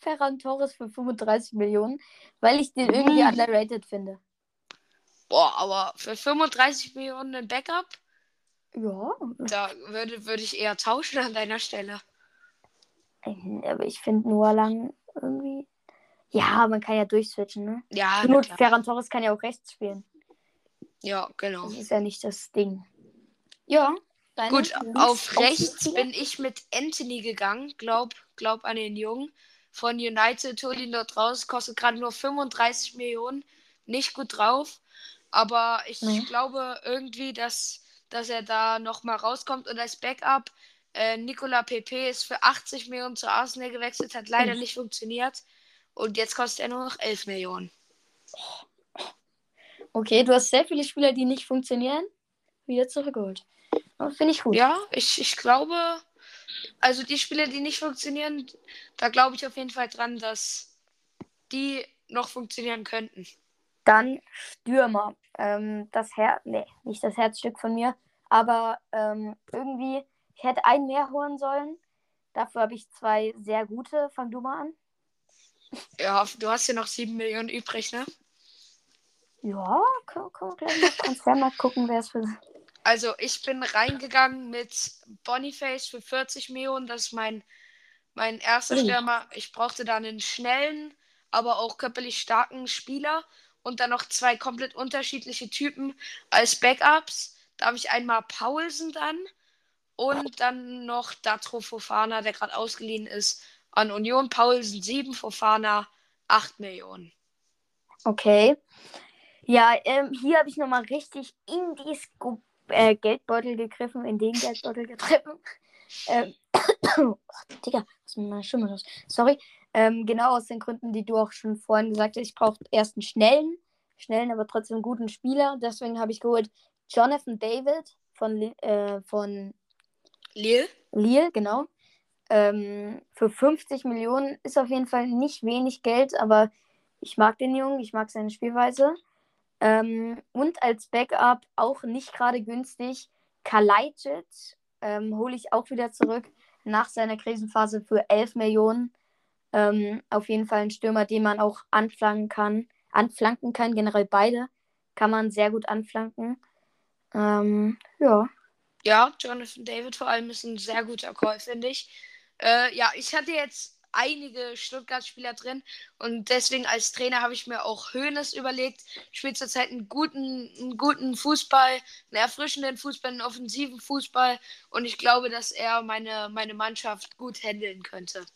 Ferran Torres für 35 Millionen, weil ich den irgendwie Mm. underrated finde. Boah, aber für 35 Millionen ein Backup, Ja, da würde, würde ich eher tauschen an deiner Stelle. äh, aber ich finde Noah Lang irgendwie. Ja, man kann ja durchswitchen, ne? Ja, klar. Ferran Torres kann ja auch rechts spielen. ja, genau. Das ist ja nicht das Ding. Ja, deine Gut, auf rechts bin ich mit Anthony gegangen. Glaub, glaub an den Jungen. Von United, hol ihn dort raus. Kostet gerade nur 35 Millionen. Nicht gut drauf. Aber ich Nee. glaube irgendwie, dass, dass er da nochmal rauskommt. Und als Backup, äh, Nicola Pepe ist für 80 Millionen zu Arsenal gewechselt. Hat leider Mhm. nicht funktioniert. Und jetzt kostet er nur noch 11 Millionen. Okay, du hast sehr viele Spieler, die nicht funktionieren, wieder zurückgeholt. Finde ich gut. Ja, ich, ich glaube, also die Spiele, die nicht funktionieren, da glaube ich auf jeden Fall dran, dass die noch funktionieren könnten. Dann Stürmer. Ähm, das Herz, nee, nicht das Herzstück von mir, aber ähm, irgendwie, ich hätte einen mehr holen sollen. Dafür habe ich zwei sehr gute. Fang du mal an. Ja, du hast ja noch 7 Millionen übrig, ne? Ja, können, können wir gleich mal Transfermarkt gucken, wer es für. Also ich bin reingegangen mit Boniface für 40 Millionen. Das ist mein, mein erster. Stürmer. Ich brauchte da einen schnellen, aber auch körperlich starken Spieler. Und dann noch zwei komplett unterschiedliche Typen als Backups. Da habe ich einmal Paulsen dann und dann noch Datro Fofana, der gerade ausgeliehen ist an Union. Paulsen 7, Fofana 8 Millionen. Okay. Ja, ähm, hier habe ich nochmal richtig in die Sco äh, Geldbeutel gegriffen, in den Geldbeutel gegriffen. Ähm, oh, Digga, was ist mit meiner Stimme los? Sorry. Ähm, genau aus den Gründen, die du auch schon vorhin gesagt hast. Ich brauche erst einen schnellen, schnellen, aber trotzdem guten Spieler. Deswegen habe ich geholt Jonathan David von, äh, von Lille? Lille, genau. Ähm, für 50 Millionen ist auf jeden Fall nicht wenig Geld, aber ich mag den Jungen, ich mag seine Spielweise. Ähm, und als Backup auch nicht gerade günstig. Kalajdzic ähm, hole ich auch wieder zurück nach seiner Krisenphase für 11 Millionen. Ähm, auf jeden Fall ein Stürmer, den man auch anflanken kann. Anflanken kann, generell beide kann man sehr gut anflanken. Ähm, ja. Ja, Jonathan David vor allem ist ein sehr guter Call, finde ich. Äh, ja, ich hatte jetzt einige Stuttgart-Spieler drin und deswegen als Trainer habe ich mir auch Höhnes überlegt. Spielt zurzeit einen guten, einen guten Fußball, einen erfrischenden Fußball, einen offensiven Fußball und ich glaube, dass er meine, meine Mannschaft gut handeln könnte.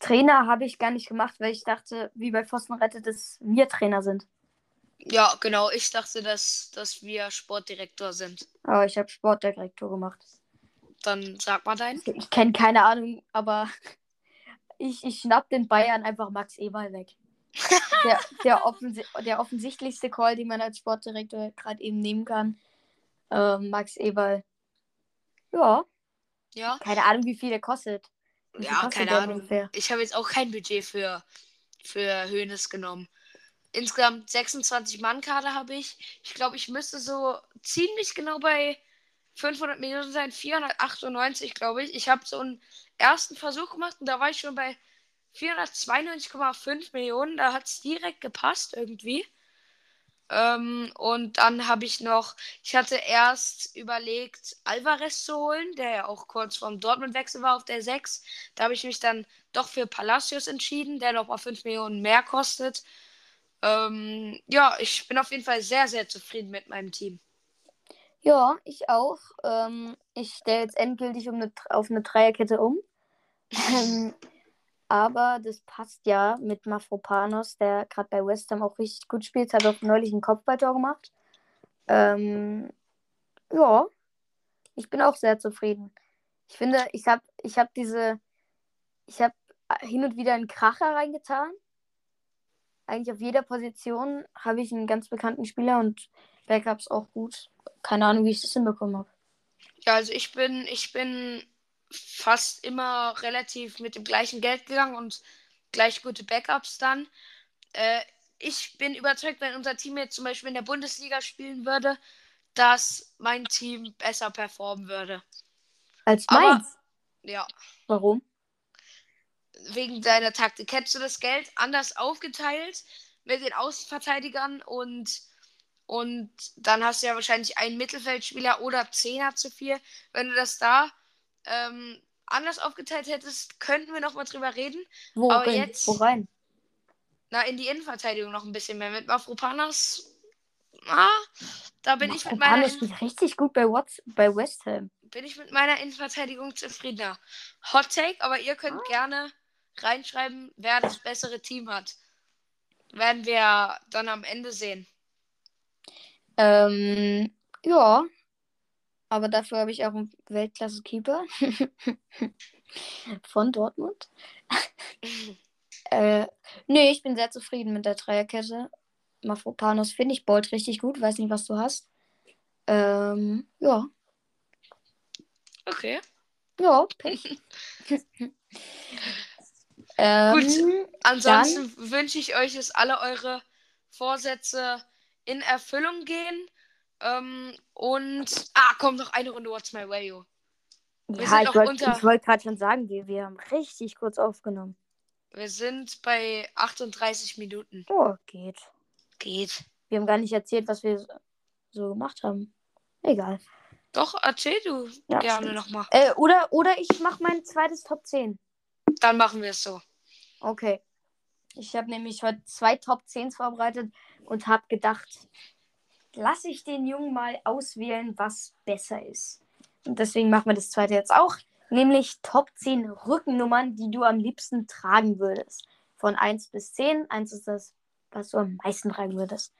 Trainer habe ich gar nicht gemacht, weil ich dachte, wie bei Pfostenrette, dass wir Trainer sind. Ja, genau. Ich dachte, dass, dass wir Sportdirektor sind. Aber ich habe Sportdirektor gemacht. Dann sag mal deinen. Ich kenne keine Ahnung, aber ich, ich schnapp den Bayern einfach Max Eberl weg. der, der, offensi der offensichtlichste Call, den man als Sportdirektor gerade eben nehmen kann. Ähm, Max Eberl. Ja. Ja. Keine Ahnung, wie viel der kostet. Ja, keine Ahnung. Ungefähr? Ich habe jetzt auch kein Budget für, für Hönes genommen. Insgesamt 26 Mann-Kader habe ich. Ich glaube, ich müsste so ziemlich genau bei 500 Millionen sein. 498, glaube ich. Ich habe so einen ersten Versuch gemacht und da war ich schon bei 492,5 Millionen. Da hat es direkt gepasst irgendwie. Ähm, und dann habe ich noch, ich hatte erst überlegt, Alvarez zu holen, der ja auch kurz vorm Dortmund-Wechsel war auf der 6. Da habe ich mich dann doch für Palacios entschieden, der noch mal 5 Millionen mehr kostet. Ähm, ja, ich bin auf jeden Fall sehr, sehr zufrieden mit meinem Team. Ja, ich auch. Ähm, ich stelle jetzt endgültig um eine, auf eine Dreierkette um. aber das passt ja mit Mafropanos, der gerade bei West Ham auch richtig gut spielt. Hat auch neulich ein Kopfballtor gemacht. Ähm, ja, ich bin auch sehr zufrieden. Ich finde, ich habe ich hab diese, ich habe hin und wieder einen Kracher reingetan eigentlich auf jeder Position habe ich einen ganz bekannten Spieler und Backups auch gut. Keine Ahnung, wie ich das hinbekommen habe. Ja, also ich bin, ich bin fast immer relativ mit dem gleichen Geld gegangen und gleich gute Backups dann. Äh, ich bin überzeugt, wenn unser Team jetzt zum Beispiel in der Bundesliga spielen würde, dass mein Team besser performen würde. Als meins? Aber, ja. Warum? wegen deiner Taktik. Hättest du das Geld anders aufgeteilt mit den Außenverteidigern und, und dann hast du ja wahrscheinlich einen Mittelfeldspieler oder Zehner zu viel. Wenn du das da ähm, anders aufgeteilt hättest, könnten wir nochmal drüber reden. Wo, Aber rein? jetzt, Wo rein? Na, in die Innenverteidigung noch ein bisschen mehr. Mit Mafropanas. Ah, da bin ich mit meiner. In richtig gut bei, What's, bei West Ham. Bin ich mit meiner Innenverteidigung zufriedener. Hot Take, aber ihr könnt ah. gerne reinschreiben, wer das bessere Team hat. Werden wir dann am Ende sehen. Ähm, ja. Aber dafür habe ich auch einen Weltklasse-Keeper von Dortmund. äh, nee, ich bin sehr zufrieden mit der Dreierkette. Mafropanos finde ich Bolt richtig gut. Weiß nicht, was du hast. Ähm, ja. Okay. Ja. Ähm, Gut, ansonsten wünsche ich euch, dass alle eure Vorsätze in Erfüllung gehen. Ähm, und. Ah, kommt noch eine Runde What's My Wayo. Wir ja, ich wollte unter... wollt gerade schon sagen, wir, wir haben richtig kurz aufgenommen. Wir sind bei 38 Minuten. Oh, geht. Geht. Wir haben gar nicht erzählt, was wir so gemacht haben. Egal. Doch, erzähl du ja, gerne nochmal. Äh, oder, oder ich mache mein zweites Top 10. Dann machen wir es so. Okay. Ich habe nämlich heute zwei Top 10s vorbereitet und habe gedacht, lasse ich den Jungen mal auswählen, was besser ist. Und deswegen machen wir das zweite jetzt auch, nämlich Top 10 Rückennummern, die du am liebsten tragen würdest. Von 1 bis 10. 1 ist das, was du am meisten tragen würdest.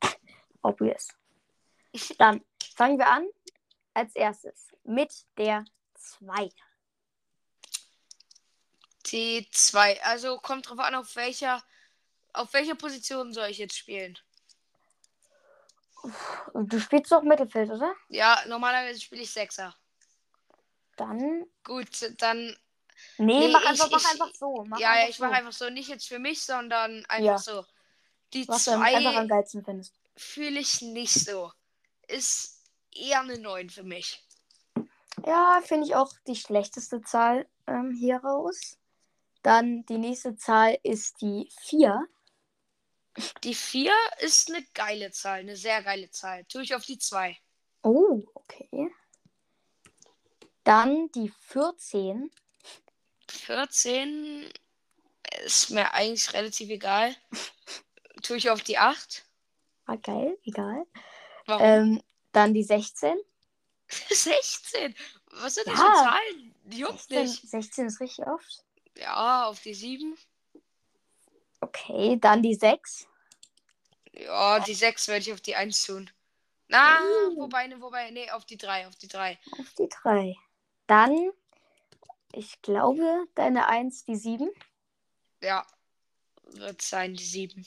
Obvious. Dann fangen wir an. Als erstes mit der 2. T2. Also kommt drauf an, auf welcher, auf welcher Position soll ich jetzt spielen. Du spielst doch Mittelfeld, oder? Ja, normalerweise spiele ich Sechser. Dann. Gut, dann Nee, Nee, mach, ich- einfach, mach ich- einfach so. Mach ja, einfach ich so. mache einfach so, nicht jetzt für mich, sondern einfach Ja. so. Die Was du einfach am zwei geilsten findest. fühle ich nicht so. Ist eher eine 9 für mich. Ja, finde ich auch die schlechteste Zahl ähm, hier raus. Dann die nächste Zahl ist die 4. Die 4 ist eine geile Zahl, eine sehr geile Zahl. Tue ich auf die 2. Oh, okay. Dann die 14. 14 ist mir eigentlich relativ egal. Tue ich auf die 8. Ah, geil, egal. Warum? Ähm, dann die 16. 16. Was sind das Ja. für Zahlen? Die juckt 16, nicht. 16 ist richtig oft. Ja, auf die 7. Okay, dann die 6. Ja, die 6 werde ich auf die 1 tun. Na, Uh. wobei, ne, wobei, nee, auf die 3, auf die 3. Auf die 3. Dann, ich glaube, deine 1, die 7. Ja, wird sein, die 7.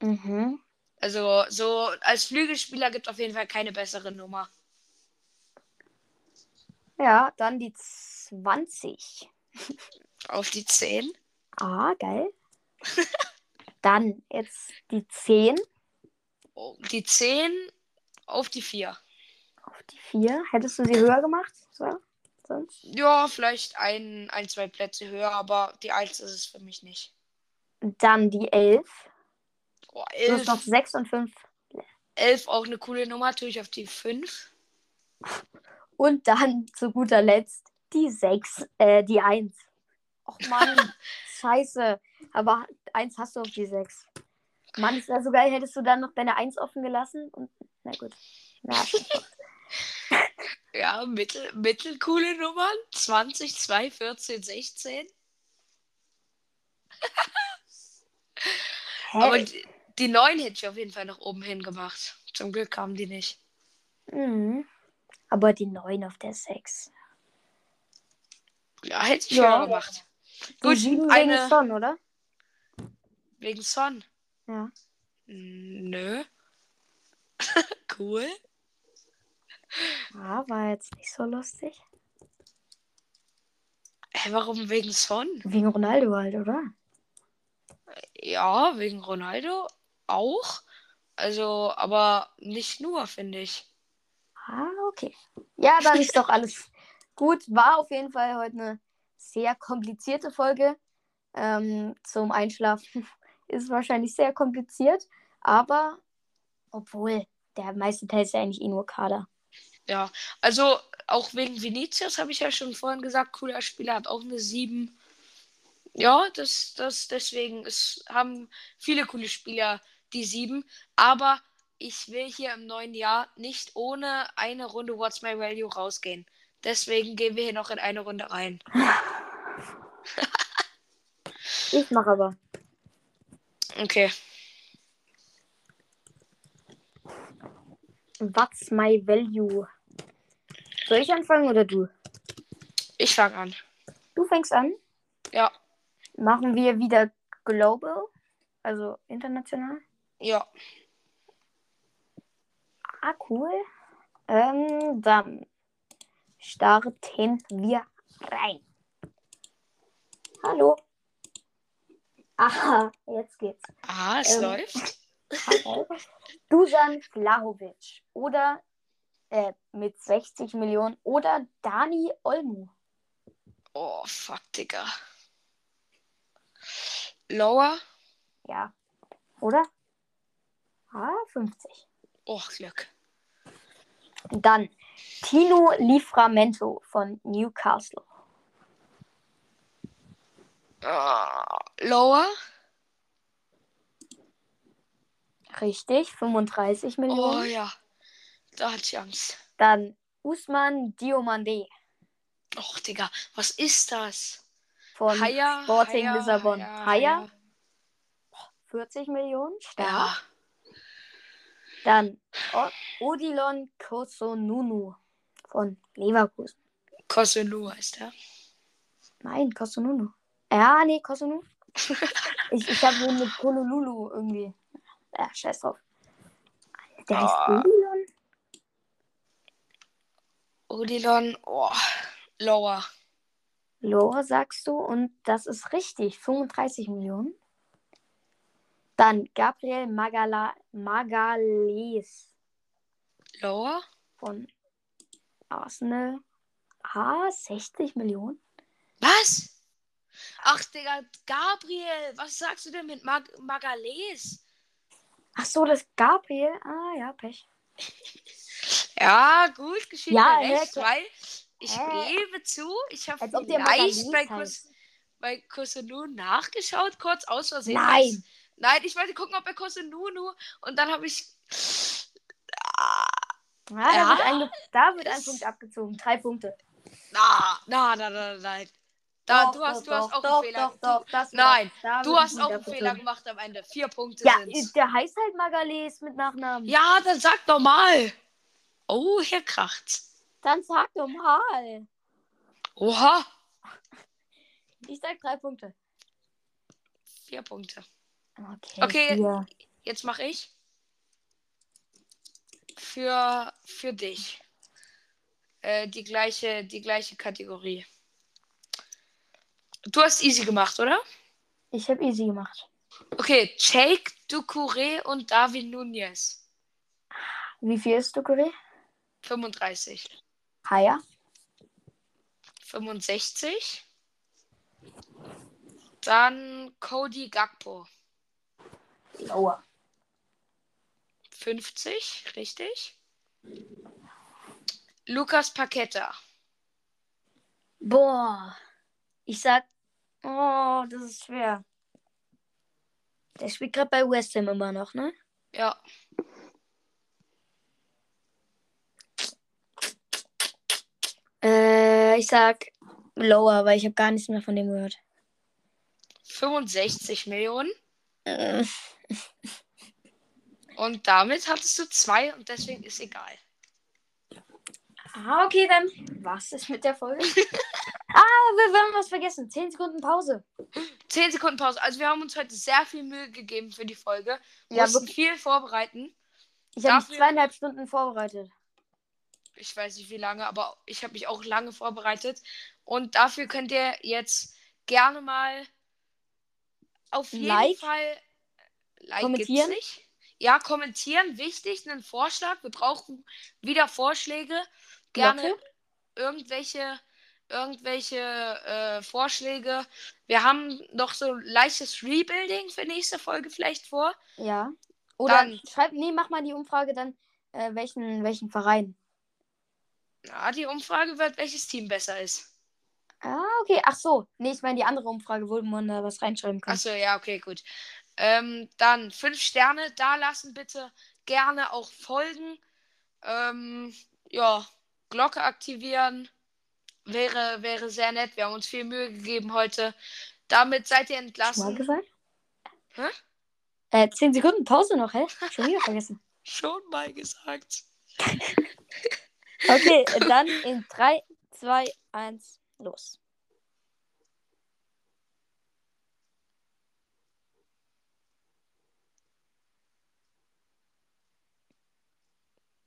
Mhm. Also, so als Flügelspieler gibt auf jeden Fall keine bessere Nummer. Ja, dann die 20. Auf die 10. Ah, geil. dann jetzt die 10. Oh, die 10 auf die 4. Auf die 4. Hättest du sie höher gemacht? So, sonst? Ja, vielleicht ein, ein, zwei Plätze höher, aber die 1 ist es für mich nicht. Dann die 11. Oh, Du hast 11, noch 6 und 5. 11 auch eine coole Nummer, tue ich auf die 5. Und dann zu guter Letzt die 6, äh, die 1. Och Mann, scheiße. Aber 1 hast du auf die 6. Mann, ist das so geil. Hättest du dann noch deine 1 offen gelassen? Und, na gut. Ja, Ja, mittel, mittelcoole Nummern. 20, 2, 14, 16. Hä? Aber die, die 9 hätte ich auf jeden Fall nach oben hin gemacht. Zum Glück kamen die nicht. Mhm. Aber die 9 auf der 6. Ja, hätte ich Ja. höher gemacht. Gut, 7 wegen eine Son, oder? wegen Son. Ja. Nö. cool. Ah, war jetzt nicht so lustig. Hä, warum wegen Son? Wegen Ronaldo halt, oder? Ja, wegen Ronaldo auch. Also, aber nicht nur, finde ich. Ah, okay. Ja, dann ist doch alles gut. War auf jeden Fall heute eine sehr komplizierte Folge. Ähm, zum Einschlafen ist wahrscheinlich sehr kompliziert. Aber, obwohl, der meiste Teil ist ja eigentlich eh nur Kader. Ja, also auch wegen Vinicius habe ich ja schon vorhin gesagt, cooler Spieler, hat auch eine 7. Ja, das, das, deswegen, es haben viele coole Spieler die 7. Aber ich will hier im neuen Jahr nicht ohne eine Runde What's My Value rausgehen. Deswegen gehen wir hier noch in eine Runde rein. Ich mache aber. Okay. What's my value? Soll ich anfangen oder du? Ich fange an. Du fängst an. Ja, Machen wir wieder global, also international. ja. Ah, cool. Ähm, dann starten wir rein. Hallo. Aha, jetzt geht's. Ah, es Ähm. läuft. Dusan Vlahovic oder äh, mit 60 Millionen oder Dani Olmo. Oh, fuck, Digga. Lower. Ja. Oder? Ah, 50. Oh, Glück. Dann Tino Livramento von Newcastle. Ah, lower. Richtig, 35 Oh Millionen. ja. Da hatte ich Angst. Dann Usman Diomande Och, Digga, was ist das? von Haya, Sporting Haya, Lissabon. Haya, Haya, 40 Millionen, stark. Ja. Dann Odilon Kosonunu von Leverkusen. Kosunu heißt er. Nein, Kosonunu. Ja, nee, Kosonu. ich ich habe wohl mit Kololulu irgendwie. Ja, scheiß drauf. Der heißt Ah. Odilon? Odilon, oh, lower. Lower sagst du und das ist richtig. 35 Millionen. Dann Gabriel Magala Magales Lower? von Arsenal. Ah, 60 Millionen. Was? Ach, Digga, Gabriel, was sagst du denn mit Mag Magales? Ach so, das Gabriel. Ah, ja, Pech. Ja, gut, geschieht Ja, recht, klar. weil ich Hä? gebe zu, ich habe vielleicht bei. Kus bei nachgeschaut, kurz aus Versehen. Nein. Nein, ich wollte gucken, ob bei Kusununu und dann habe ich. Ah, Ja, da, wird ein, da wird ein Punkt abgezogen. Drei Punkte. Na, na, na, na, nein. Da, Doch, du hast, doch, du hast doch, auch einen Fehler. Doch, doch, das Nein, da Du hast auch einen. Fehler gemacht am Ende. Vier Punkte Ja, sind's. der heißt halt Magales mit Nachnamen. Ja, dann sag doch mal. Oh, hier kracht's. Dann sag doch mal. Oha. Ich sag drei Punkte. Vier Punkte. Okay. Okay. Jetzt mache ich. Für, für dich. Äh, die gleiche, die gleiche Kategorie. Du hast easy gemacht, oder? Ich habe easy gemacht. Okay, Jake Ducouré und David Nunez. Wie viel ist Ducouré? 35. Higher. 65. Dann Cody Gagpo. Lower. 50, richtig. Lukas Paqueta. Boah. Ich sag. Oh, das ist schwer. Der spielt gerade bei West Ham immer noch, ne? Ja. Äh, ich sag Lower, weil ich habe gar nichts mehr von dem gehört. 65 Millionen. Äh, Und damit hattest du zwei und deswegen ist egal. Ah, okay, dann was ist mit der Folge? ah, wir, haben was vergessen. 10 Sekunden Pause. 10 Sekunden Pause. Also wir haben uns heute sehr viel Mühe gegeben für die Folge. Wir Ja, mussten wirklich. viel vorbereiten. Ich habe mich zweieinhalb Stunden vorbereitet. Ich weiß nicht wie lange, aber ich habe mich auch lange vorbereitet. Und dafür könnt ihr jetzt gerne mal auf jeden Like? Fall like Kommentieren? Ja, kommentieren, wichtig, einen Vorschlag. Wir brauchen wieder Vorschläge. Gerne Glocke? irgendwelche, irgendwelche äh, Vorschläge. Wir haben noch so leichtes Rebuilding für nächste Folge vielleicht vor. Ja. Oder Dann- schreib, nee, mach mal die Umfrage dann, äh, welchen, welchen Verein. Ja, die Umfrage wird, welches Team besser ist. Ah, okay. Ach so. Nee, ich meine die andere Umfrage, wo man da was reinschreiben kann. Achso, ja, okay, gut. Ähm, dann fünf Sterne da lassen, bitte. Gerne auch folgen. Ähm, ja, Glocke aktivieren. Wäre, wäre sehr nett. Wir haben uns viel Mühe gegeben heute. Damit seid ihr Schon mal entlassen. gesagt? Hä? Äh, 10 Sekunden Pause noch, hä? Schon wieder vergessen. Schon mal gesagt. Okay, dann in 3, 2, 1, los.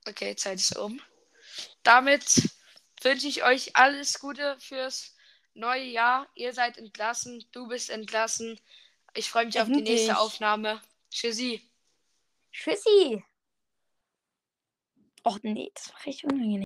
Okay, Zeit ist um. Damit wünsche ich euch alles Gute fürs neue Jahr. Ihr seid entlassen. Du bist entlassen. Ich freue mich auf die Endlich. nächste Aufnahme. Tschüssi. Tschüssi. Och nee, das war richtig unangenehm.